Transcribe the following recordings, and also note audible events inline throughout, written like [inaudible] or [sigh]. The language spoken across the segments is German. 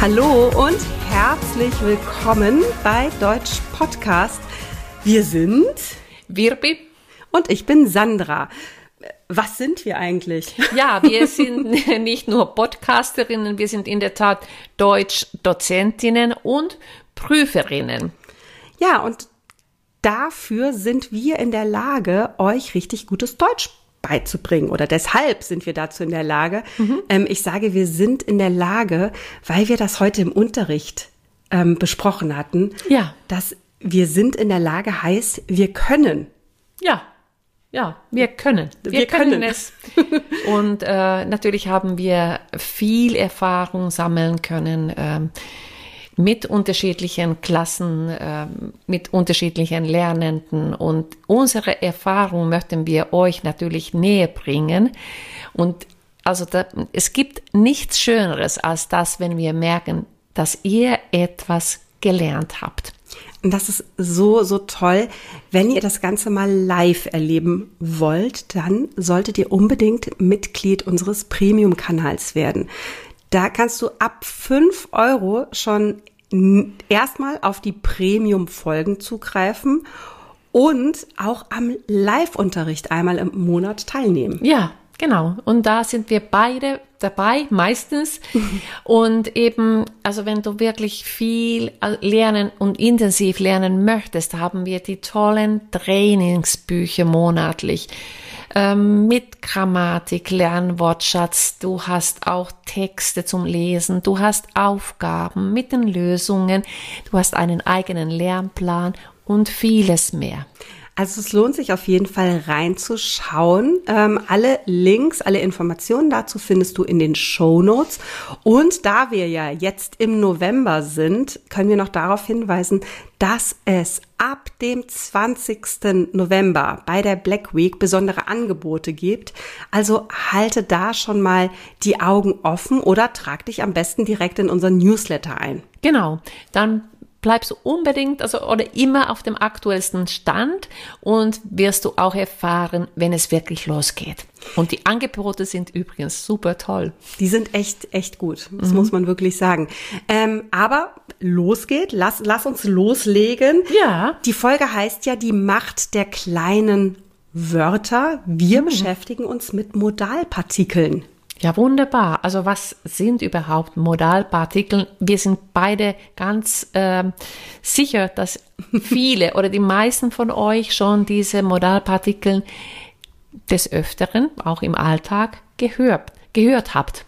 Hallo und herzlich willkommen bei Deutsch Podcast. Wir sind Wirbi und ich bin Sandra. Was sind wir eigentlich? Ja, wir sind [laughs] nicht nur Podcasterinnen, wir sind in der Tat Deutsch-Dozentinnen und Prüferinnen. Ja, und dafür sind wir in der Lage, euch richtig gutes Deutsch beizubringen oder deshalb sind wir dazu in der Lage. Mhm. Ähm, ich sage, wir sind in der Lage, weil wir das heute im Unterricht ähm, besprochen hatten, ja. dass wir sind in der Lage heißt, wir können. Ja, ja, wir können. Wir, wir können. können. es. [laughs] Und äh, natürlich haben wir viel Erfahrung sammeln können. Ähm, mit unterschiedlichen Klassen, äh, mit unterschiedlichen Lernenden. Und unsere Erfahrung möchten wir euch natürlich näher bringen. Und also da, es gibt nichts Schöneres als das, wenn wir merken, dass ihr etwas gelernt habt. Und das ist so, so toll. Wenn ihr das Ganze mal live erleben wollt, dann solltet ihr unbedingt Mitglied unseres Premium-Kanals werden. Da kannst du ab fünf Euro schon erstmal auf die Premium-Folgen zugreifen und auch am Live-Unterricht einmal im Monat teilnehmen. Ja, genau. Und da sind wir beide dabei, meistens. [laughs] und eben, also wenn du wirklich viel lernen und intensiv lernen möchtest, haben wir die tollen Trainingsbücher monatlich ähm, mit Grammatik, Lernwortschatz, du hast auch Texte zum Lesen, du hast Aufgaben mit den Lösungen, du hast einen eigenen Lernplan und vieles mehr. Also es lohnt sich auf jeden Fall reinzuschauen. Ähm, alle Links, alle Informationen dazu findest du in den Show Notes. Und da wir ja jetzt im November sind, können wir noch darauf hinweisen, dass es ab dem 20. November bei der Black Week besondere Angebote gibt. Also halte da schon mal die Augen offen oder trag dich am besten direkt in unseren Newsletter ein. Genau, dann bleibst du unbedingt, also oder immer auf dem aktuellsten Stand und wirst du auch erfahren, wenn es wirklich losgeht. Und die Angebote sind übrigens super toll. Die sind echt, echt gut. Das mhm. muss man wirklich sagen. Ähm, aber losgeht, lass, lass uns loslegen. Ja. Die Folge heißt ja die Macht der kleinen Wörter. Wir mhm. beschäftigen uns mit Modalpartikeln. Ja, wunderbar. Also was sind überhaupt Modalpartikel? Wir sind beide ganz äh, sicher, dass [laughs] viele oder die meisten von euch schon diese Modalpartikel des Öfteren, auch im Alltag, gehört, gehört habt.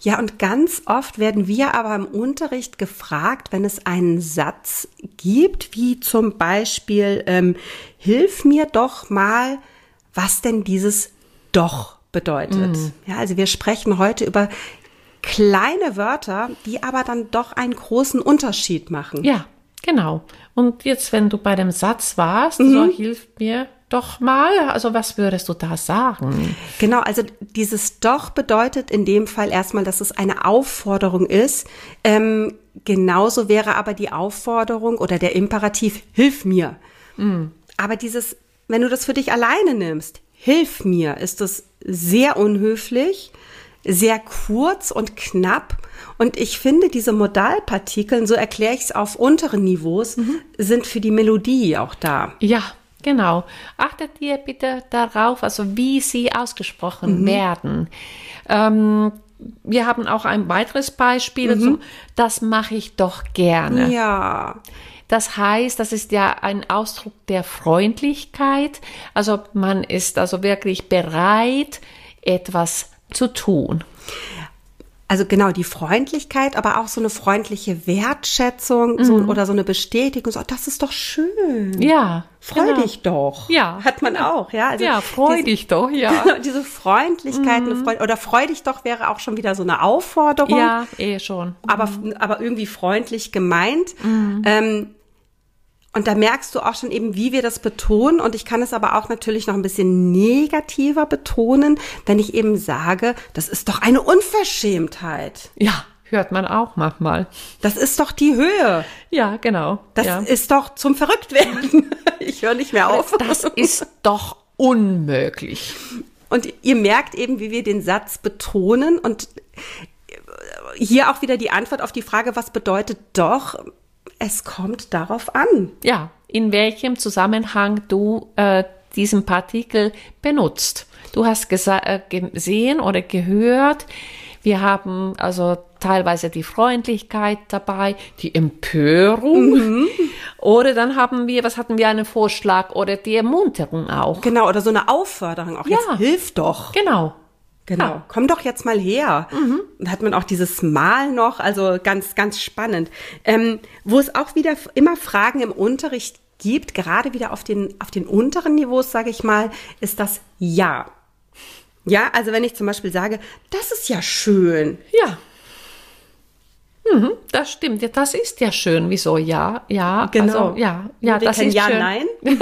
Ja, und ganz oft werden wir aber im Unterricht gefragt, wenn es einen Satz gibt, wie zum Beispiel, ähm, hilf mir doch mal, was denn dieses doch bedeutet. Mm. Ja, also wir sprechen heute über kleine Wörter, die aber dann doch einen großen Unterschied machen. Ja, genau. Und jetzt, wenn du bei dem Satz warst, mhm. so hilf mir doch mal, also was würdest du da sagen? Genau, also dieses doch bedeutet in dem Fall erstmal, dass es eine Aufforderung ist. Ähm, genauso wäre aber die Aufforderung oder der Imperativ, hilf mir. Mhm. Aber dieses, wenn du das für dich alleine nimmst, hilf mir, ist es sehr unhöflich, sehr kurz und knapp. Und ich finde, diese Modalpartikeln, so erkläre ich es auf unteren Niveaus, mhm. sind für die Melodie auch da. Ja, genau. Achtet ihr bitte darauf, also wie sie ausgesprochen mhm. werden. Ähm, wir haben auch ein weiteres Beispiel mhm. dazu. Das mache ich doch gerne. Ja. Das heißt, das ist ja ein Ausdruck der Freundlichkeit. Also man ist also wirklich bereit, etwas zu tun. Also genau die Freundlichkeit, aber auch so eine freundliche Wertschätzung so, mhm. oder so eine Bestätigung. So, oh, das ist doch schön. Ja. Freu genau. dich doch. Ja. Hat man ja. auch, ja. Also ja, freu diese, dich doch, ja. [laughs] Genau, diese Freundlichkeit mhm. Freund oder freu dich doch wäre auch schon wieder so eine Aufforderung. Ja, eh schon. Mhm. Aber, aber irgendwie freundlich gemeint. Mhm. Ähm, und da merkst du auch schon eben, wie wir das betonen. Und ich kann es aber auch natürlich noch ein bisschen negativer betonen, wenn ich eben sage, das ist doch eine Unverschämtheit. Ja, hört man auch manchmal. Das ist doch die Höhe. Ja, genau. Das ja. ist doch zum Verrücktwerden. [laughs] Ich höre nicht mehr auf. Das ist doch unmöglich. Und ihr merkt eben, wie wir den Satz betonen und hier auch wieder die Antwort auf die Frage, was bedeutet doch? Es kommt darauf an. Ja, in welchem Zusammenhang du äh, diesen Partikel benutzt. Du hast äh, gesehen oder gehört, wir haben also teilweise die Freundlichkeit dabei, die Empörung. Mhm. Oder dann haben wir, was hatten wir, einen Vorschlag oder die Ermunterung auch. Genau, oder so eine Aufforderung auch. Ja. Jetzt hilf doch. Genau. Genau, ja. komm doch jetzt mal her. Mhm. Da hat man auch dieses Mal noch, also ganz, ganz spannend. Ähm, wo es auch wieder immer Fragen im Unterricht gibt, gerade wieder auf den, auf den unteren Niveaus, sage ich mal, ist das Ja. Ja, also wenn ich zum Beispiel sage, das ist ja schön. Ja. Mhm, das stimmt. Ja, das ist ja schön. Wieso? Ja, ja. Genau. Also, ja, ja, das ist ja, schön. nein. [laughs]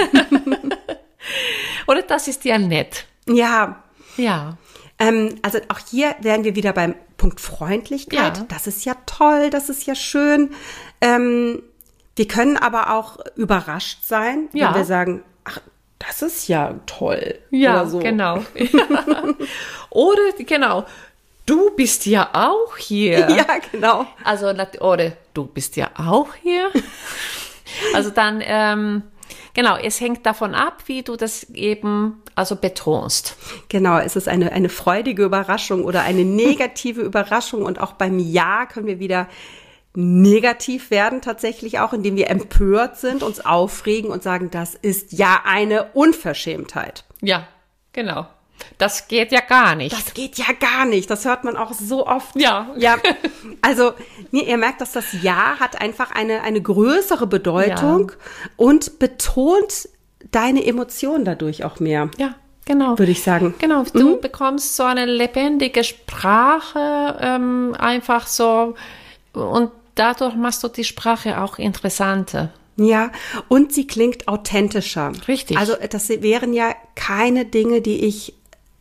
Oder das ist ja nett. Ja. Ja. Ähm, also auch hier wären wir wieder beim Punkt Freundlichkeit. Ja. Das ist ja toll, das ist ja schön. Ähm, wir können aber auch überrascht sein, ja. wenn wir sagen, ach, das ist ja toll. Ja, so. genau. [laughs] [laughs] oder genau, du bist ja auch hier. Ja, genau. Also, oder du bist ja auch hier. also dann, ähm, genau, es hängt davon ab, wie du das eben also betonst. Genau, es ist eine, eine freudige Überraschung oder eine [laughs] negative Überraschung und auch beim Ja können wir wieder negativ werden tatsächlich auch, indem wir empört sind, uns aufregen und sagen, das ist ja eine Unverschämtheit. Ja, genau. Das geht ja gar nicht. Das geht ja gar nicht. Das hört man auch so oft. Ja. Ja. Also, ihr merkt, dass das Ja hat einfach eine, eine größere Bedeutung ja. und betont deine Emotionen dadurch auch mehr. Ja. Genau. Würde ich sagen. Genau. Du mhm. bekommst so eine lebendige Sprache, ähm, einfach so, und dadurch machst du die Sprache auch interessanter. Ja, und sie klingt authentischer. Richtig. Also das wären ja keine Dinge, die ich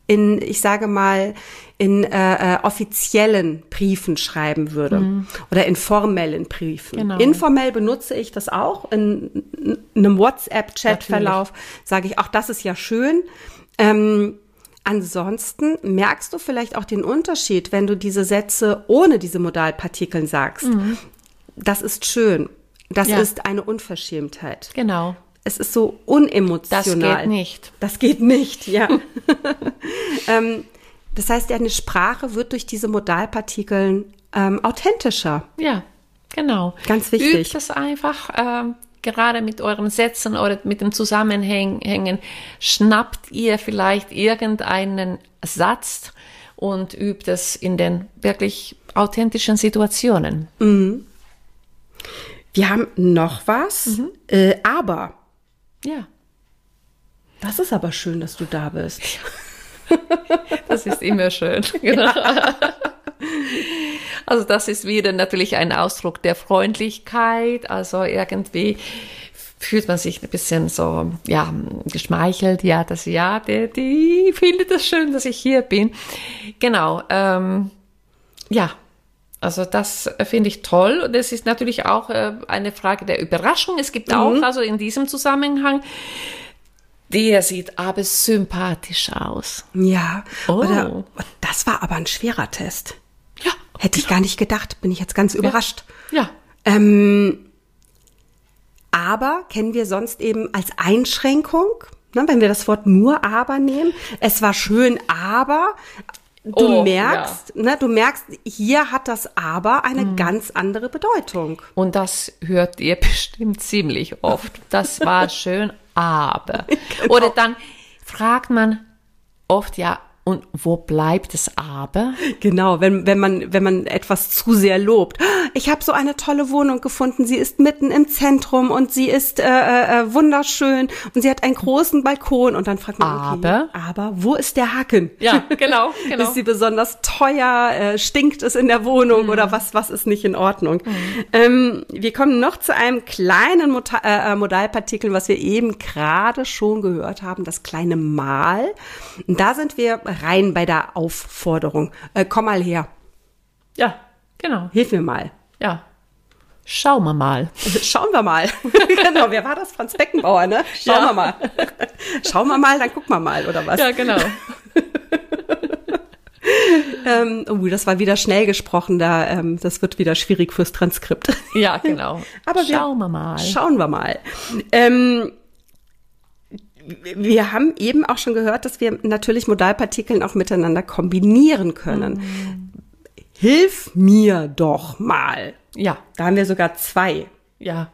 in, ich sage mal, in äh, äh, offiziellen Briefen schreiben würde mhm. oder in formellen Briefen. Genau. Informell benutze ich das auch in, in einem WhatsApp-Chat-Verlauf. Sage ich, auch das ist ja schön. Ähm, ansonsten merkst du vielleicht auch den Unterschied, wenn du diese Sätze ohne diese Modalpartikeln sagst. Mhm. Das ist schön. Das ja. ist eine Unverschämtheit. Genau. Es ist so unemotional. Das geht nicht. Das geht nicht, ja. [laughs] [laughs] ähm, das heißt, deine Sprache wird durch diese Modalpartikeln ähm, authentischer. Ja, genau. Ganz wichtig. Übt es einfach. Ähm, gerade mit euren Sätzen oder mit dem Zusammenhängen, schnappt ihr vielleicht irgendeinen Satz und übt es in den wirklich authentischen Situationen. Mhm. Wir haben noch was, mhm. äh, aber. Ja. Das ist aber schön, dass du da bist. [laughs] Das ist immer schön. [laughs] Genau. Ja. [laughs] Also das ist wieder natürlich ein Ausdruck der Freundlichkeit. Also irgendwie fühlt man sich ein bisschen so, ja, geschmeichelt. Ja, das, ja, die, die findet es schön, dass ich hier bin. Genau, ähm, ja, also das finde ich toll. Und es ist natürlich auch äh, eine Frage der Überraschung. Es gibt mhm. auch, also in diesem Zusammenhang, der sieht aber sympathisch aus. Ja, oh. oder das war aber ein schwerer Test. Ja. Hätte ich gar nicht gedacht, bin ich jetzt ganz überrascht. Ja. ja. Ähm, aber kennen wir sonst eben als Einschränkung, ne, wenn wir das Wort nur aber nehmen, es war schön, aber du oh, merkst, ja. ne, du merkst, hier hat das aber eine mhm. ganz andere Bedeutung. Und das hört ihr [laughs] bestimmt ziemlich oft. Das war schön, aber. [laughs] Genau. Oder dann fragt man oft ja, und wo bleibt das aber? Genau, wenn, wenn, man, wenn man etwas zu sehr lobt. Ich habe so eine tolle Wohnung gefunden. Sie ist mitten im Zentrum und sie ist äh, äh, äh wunderschön und sie hat einen großen Balkon. Und dann fragt man, aber, okay, aber wo ist der Haken? Ja, [laughs] genau, genau. ist sie besonders teuer? Äh, stinkt es in der Wohnung mhm. oder was, was ist nicht in Ordnung? Mhm. Ähm, wir kommen noch zu einem kleinen Modal, äh, äh, Modalpartikel, was wir eben gerade schon gehört haben, das kleine Mal. Und da sind wir rein bei der Aufforderung. Äh, komm mal her. Ja, genau. Hilf mir mal. Ja. Schauen wir mal. [laughs] Schauen wir mal. [laughs] genau, wer war das? Franz Beckenbauer, ne? Schauen ja. wir mal. [laughs] Schauen wir mal, dann gucken wir mal, oder was? Ja, genau. ähm, oh, das war wieder schnell gesprochen, da, ähm, das wird wieder schwierig fürs Transkript. Ja, genau. Aber schauen wir mal. Schauen wir mal. Ähm, wir haben eben auch schon gehört, dass wir natürlich Modalpartikeln auch miteinander kombinieren können. Mhm. Hilf mir doch mal. Ja. Da haben wir sogar zwei. Ja.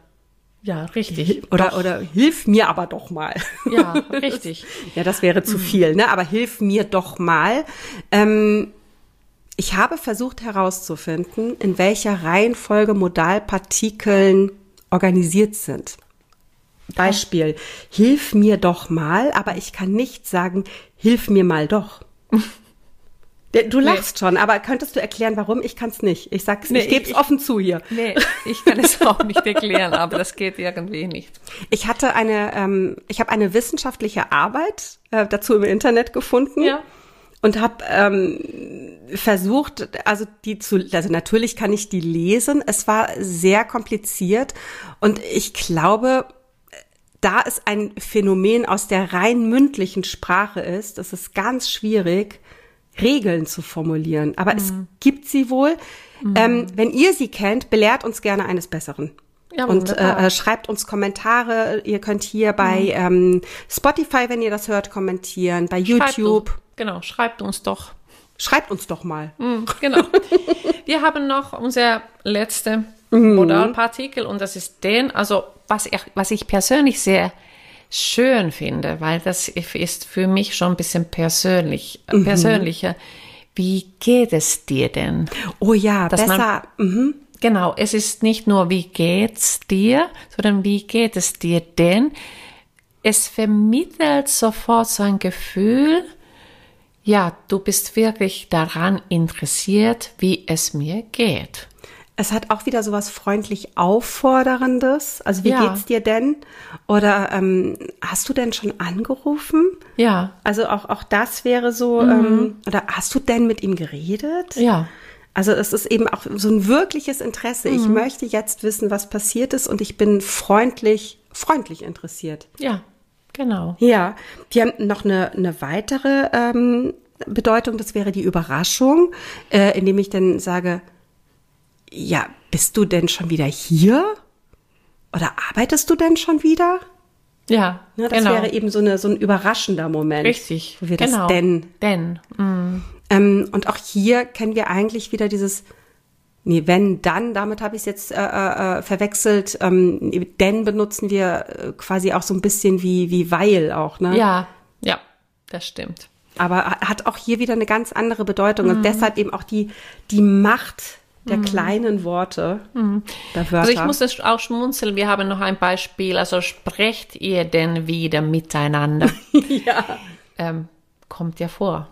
Ja, richtig. Oder, oder hilf mir aber doch mal. Ja, [laughs] richtig. ja, das wäre zu viel, ne? Aber hilf mir doch mal. Ähm, ich habe versucht herauszufinden, in welcher Reihenfolge Modalpartikeln organisiert sind. Beispiel, hilf mir doch mal, aber ich kann nicht sagen, hilf mir mal doch. [laughs] Du lachst nee. schon, aber könntest du erklären, warum? Ich kann es nicht. Ich sag's, nee, ich gebe es offen zu hier. Nee, ich kann es auch nicht erklären, aber das geht irgendwie nicht. Ich hatte eine, ähm, ich habe eine wissenschaftliche Arbeit äh, dazu im Internet gefunden. Ja. Und habe ähm, versucht, also die zu, also natürlich kann ich die lesen. Es war sehr kompliziert und ich glaube, da es ein Phänomen aus der rein mündlichen Sprache ist, ist ganz schwierig, Regeln zu formulieren. Aber mhm. es gibt sie wohl. Mhm. Ähm, wenn ihr sie kennt, belehrt uns gerne eines Besseren. Ja, und äh, äh, schreibt uns Kommentare. Ihr könnt hier bei mhm. ähm, Spotify, wenn ihr das hört, kommentieren, bei YouTube. Schreibt genau, schreibt uns doch. Schreibt uns doch mal. Mhm, genau. [laughs] Wir haben noch unser letzte mhm. Modalpartikel und das ist den, also was ich, was ich persönlich sehr schön finde, weil das ist für mich schon ein bisschen persönlich, mhm. persönlicher. Wie geht es dir denn? Oh ja, Dass besser. Man, mhm. Genau, es ist nicht nur wie geht's dir, sondern wie geht es dir denn? Es vermittelt sofort so ein Gefühl, ja, du bist wirklich daran interessiert, wie es mir geht. Es hat auch wieder so was freundlich Aufforderndes. Also wie ja. geht's dir denn? Oder ähm, hast du denn schon angerufen? Ja. Also auch, auch das wäre so, mhm. ähm, oder hast du denn mit ihm geredet? Ja. Also es ist eben auch so ein wirkliches Interesse. Mhm. Ich möchte jetzt wissen, was passiert ist und ich bin freundlich, freundlich interessiert. Ja, genau. Ja, die haben noch eine, eine weitere ähm, Bedeutung, das wäre die Überraschung, äh, indem ich dann sage, ja, bist du denn schon wieder hier? Oder arbeitest du denn schon wieder? Ja, ja das genau. wäre eben so, eine, so ein überraschender Moment. Richtig, wo wir genau. das denn. Denn. Mm. Ähm, und auch hier kennen wir eigentlich wieder dieses, nee, wenn, dann, damit habe ich es jetzt äh, äh, äh, verwechselt. Ähm, denn benutzen wir äh, quasi auch so ein bisschen wie, wie weil auch, ne? Ja, ja, das stimmt. Aber hat auch hier wieder eine ganz andere Bedeutung mm. und deshalb eben auch die, die Macht der mhm. kleinen Worte, mhm. der Wörter. Also ich muss es auch schmunzeln. Wir haben noch ein Beispiel. Also sprecht ihr denn wieder miteinander? [laughs] ja. Ähm, kommt ja vor.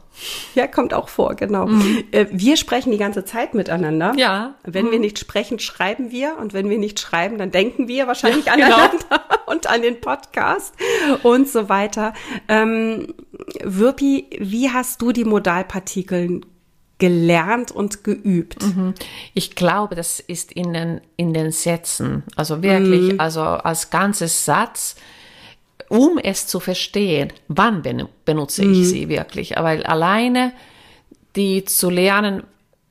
Ja, kommt auch vor, genau. Mhm. Äh, wir sprechen die ganze Zeit miteinander. Ja. Wenn mhm. wir nicht sprechen, schreiben wir. Und wenn wir nicht schreiben, dann denken wir wahrscheinlich ja, aneinander genau. [laughs] und an den Podcast und so weiter. Ähm, Wirpi, wie hast du die Modalpartikeln gelernt und geübt? Mhm. Ich glaube, das ist in den, in den Sätzen. Also wirklich, mhm. also als ganzes Satz, um es zu verstehen, wann benutze ich mhm. sie wirklich. Aber alleine die zu lernen,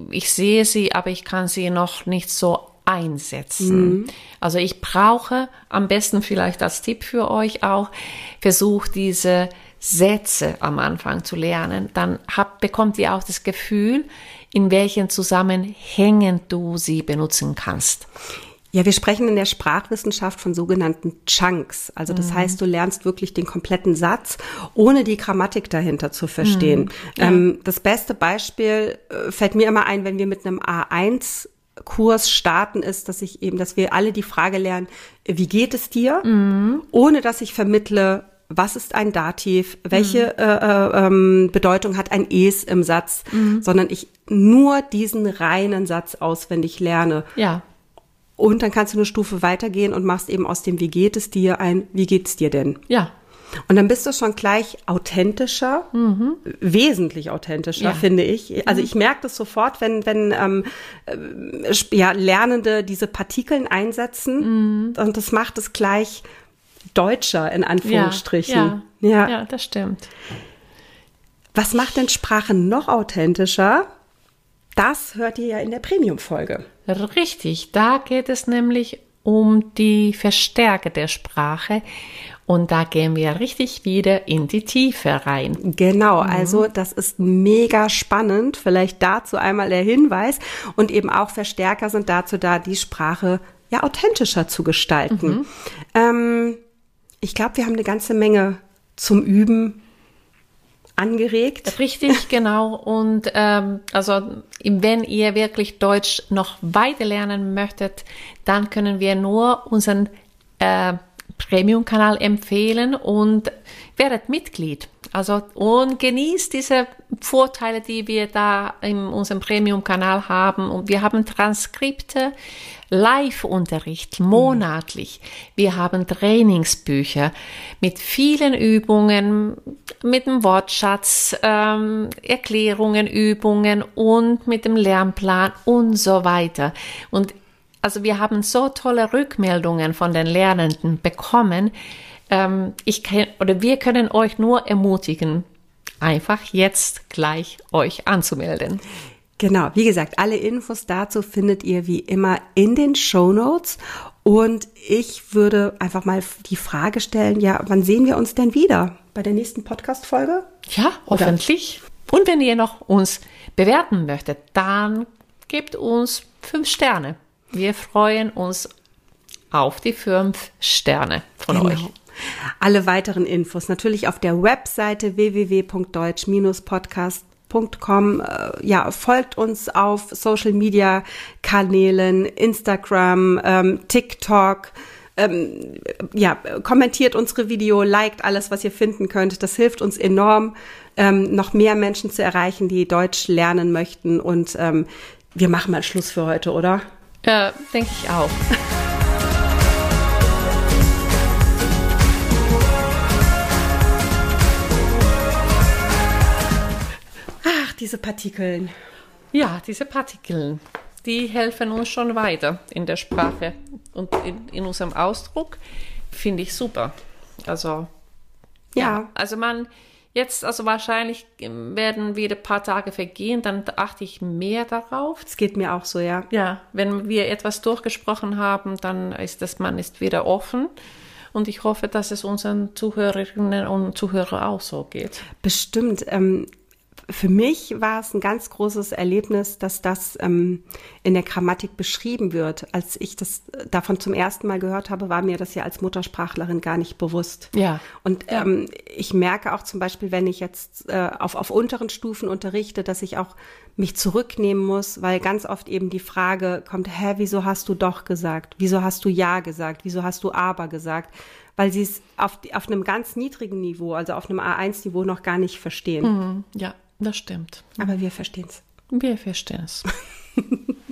ich sehe sie, aber ich kann sie noch nicht so einsetzen. Mhm. Also ich brauche am besten vielleicht als Tipp für euch auch, versucht diese Sätze am Anfang zu lernen, dann hab, bekommt ihr auch das Gefühl, in welchen Zusammenhängen du sie benutzen kannst. Ja, wir sprechen in der Sprachwissenschaft von sogenannten Chunks. Also das mhm. heißt, du lernst wirklich den kompletten Satz, ohne die Grammatik dahinter zu verstehen. Mhm. Ja. Ähm, das beste Beispiel äh, fällt mir immer ein, wenn wir mit einem A1 Kurs starten, ist, dass ich eben, dass wir alle die Frage lernen, wie geht es dir, mhm. ohne dass ich vermittle, was ist ein Dativ, welche mhm. äh, äh, ähm, Bedeutung hat ein es im Satz, mhm. sondern ich nur diesen reinen Satz auswendig lerne. Ja. Und dann kannst du eine Stufe weitergehen und machst eben aus dem Wie geht es dir ein Wie geht's dir denn? Ja. Und dann bist du schon gleich authentischer, mhm. wesentlich authentischer, ja. finde ich. Also mhm. ich merke das sofort, wenn, wenn ähm, äh, ja, Lernende diese Partikeln einsetzen. Mhm. Und das macht es gleich deutscher, in Anführungsstrichen. Ja, ja, ja. das stimmt. Was macht denn Sprache noch authentischer? das hört ihr ja in der Premium-Folge. Richtig, da geht es nämlich um die Verstärke der Sprache und da gehen wir richtig wieder in die Tiefe rein. Genau, also das ist mega spannend. Vielleicht dazu einmal der Hinweis. Und eben auch Verstärker sind dazu da, die Sprache ja authentischer zu gestalten. Mhm. Ähm, ich glaube, wir haben eine ganze Menge zum Üben angeregt. Richtig, [laughs] genau. Und ähm, also wenn ihr wirklich Deutsch noch weiter lernen möchtet, dann können wir nur unseren äh, Premium-Kanal empfehlen und werdet Mitglied. Also und genießt diese Vorteile, die wir da in unserem Premium-Kanal haben. Und wir haben Transkripte, Live-Unterricht monatlich. Wir haben Trainingsbücher mit vielen Übungen, mit dem Wortschatz, ähm, Erklärungen, Übungen und mit dem Lernplan und so weiter. Und also wir haben so tolle Rückmeldungen von den Lernenden bekommen. Ähm, ich kann, oder wir können euch nur ermutigen, einfach jetzt gleich euch anzumelden. Genau, wie gesagt, alle Infos dazu findet ihr wie immer in den Show Notes. Und ich würde einfach mal die Frage stellen, ja, wann sehen wir uns denn wieder? Bei der nächsten Podcast-Folge? Ja, hoffentlich. Oder? Und wenn ihr noch uns bewerten möchtet, dann gebt uns fünf Sterne. Wir freuen uns auf die fünf Sterne von genau. euch. Alle weiteren Infos natürlich auf der Webseite www.deutsch-podcast.com. Äh, ja, folgt uns auf Social Media Kanälen, Instagram, ähm, TikTok. Ähm, ja, kommentiert unsere Video, liked alles, was ihr finden könnt. Das hilft uns enorm, ähm, noch mehr Menschen zu erreichen, die Deutsch lernen möchten. Und ähm, wir machen mal Schluss für heute, oder? Ja, denke ich auch. Ach, diese Partikeln. Ja, diese Partikeln, die helfen uns schon weiter in der Sprache und in, in unserem Ausdruck. Finde ich super. Also, ja. ja. Also man, Jetzt, also wahrscheinlich werden wieder ein paar Tage vergehen, dann achte ich mehr darauf. Es geht mir auch so, ja. Ja, wenn wir etwas durchgesprochen haben, dann ist das, man ist wieder offen. Und ich hoffe, dass es unseren Zuhörerinnen und Zuhörern auch so geht. Bestimmt. Ähm, für mich war es ein ganz großes Erlebnis, dass das ähm, in der Grammatik beschrieben wird. Als ich das davon zum ersten Mal gehört habe, war mir das ja als Muttersprachlerin gar nicht bewusst. Ja. Und ähm, ich merke auch zum Beispiel, wenn ich jetzt äh, auf, auf unteren Stufen unterrichte, dass ich auch mich zurücknehmen muss, weil ganz oft eben die Frage kommt, hä, wieso hast du doch gesagt? Wieso hast du ja gesagt? Wieso hast du aber gesagt? Weil sie es auf, auf einem ganz niedrigen Niveau, also auf einem A1-Niveau noch gar nicht verstehen. Mhm, ja. Das stimmt. Aber wir verstehen es. Wir verstehen es. [laughs]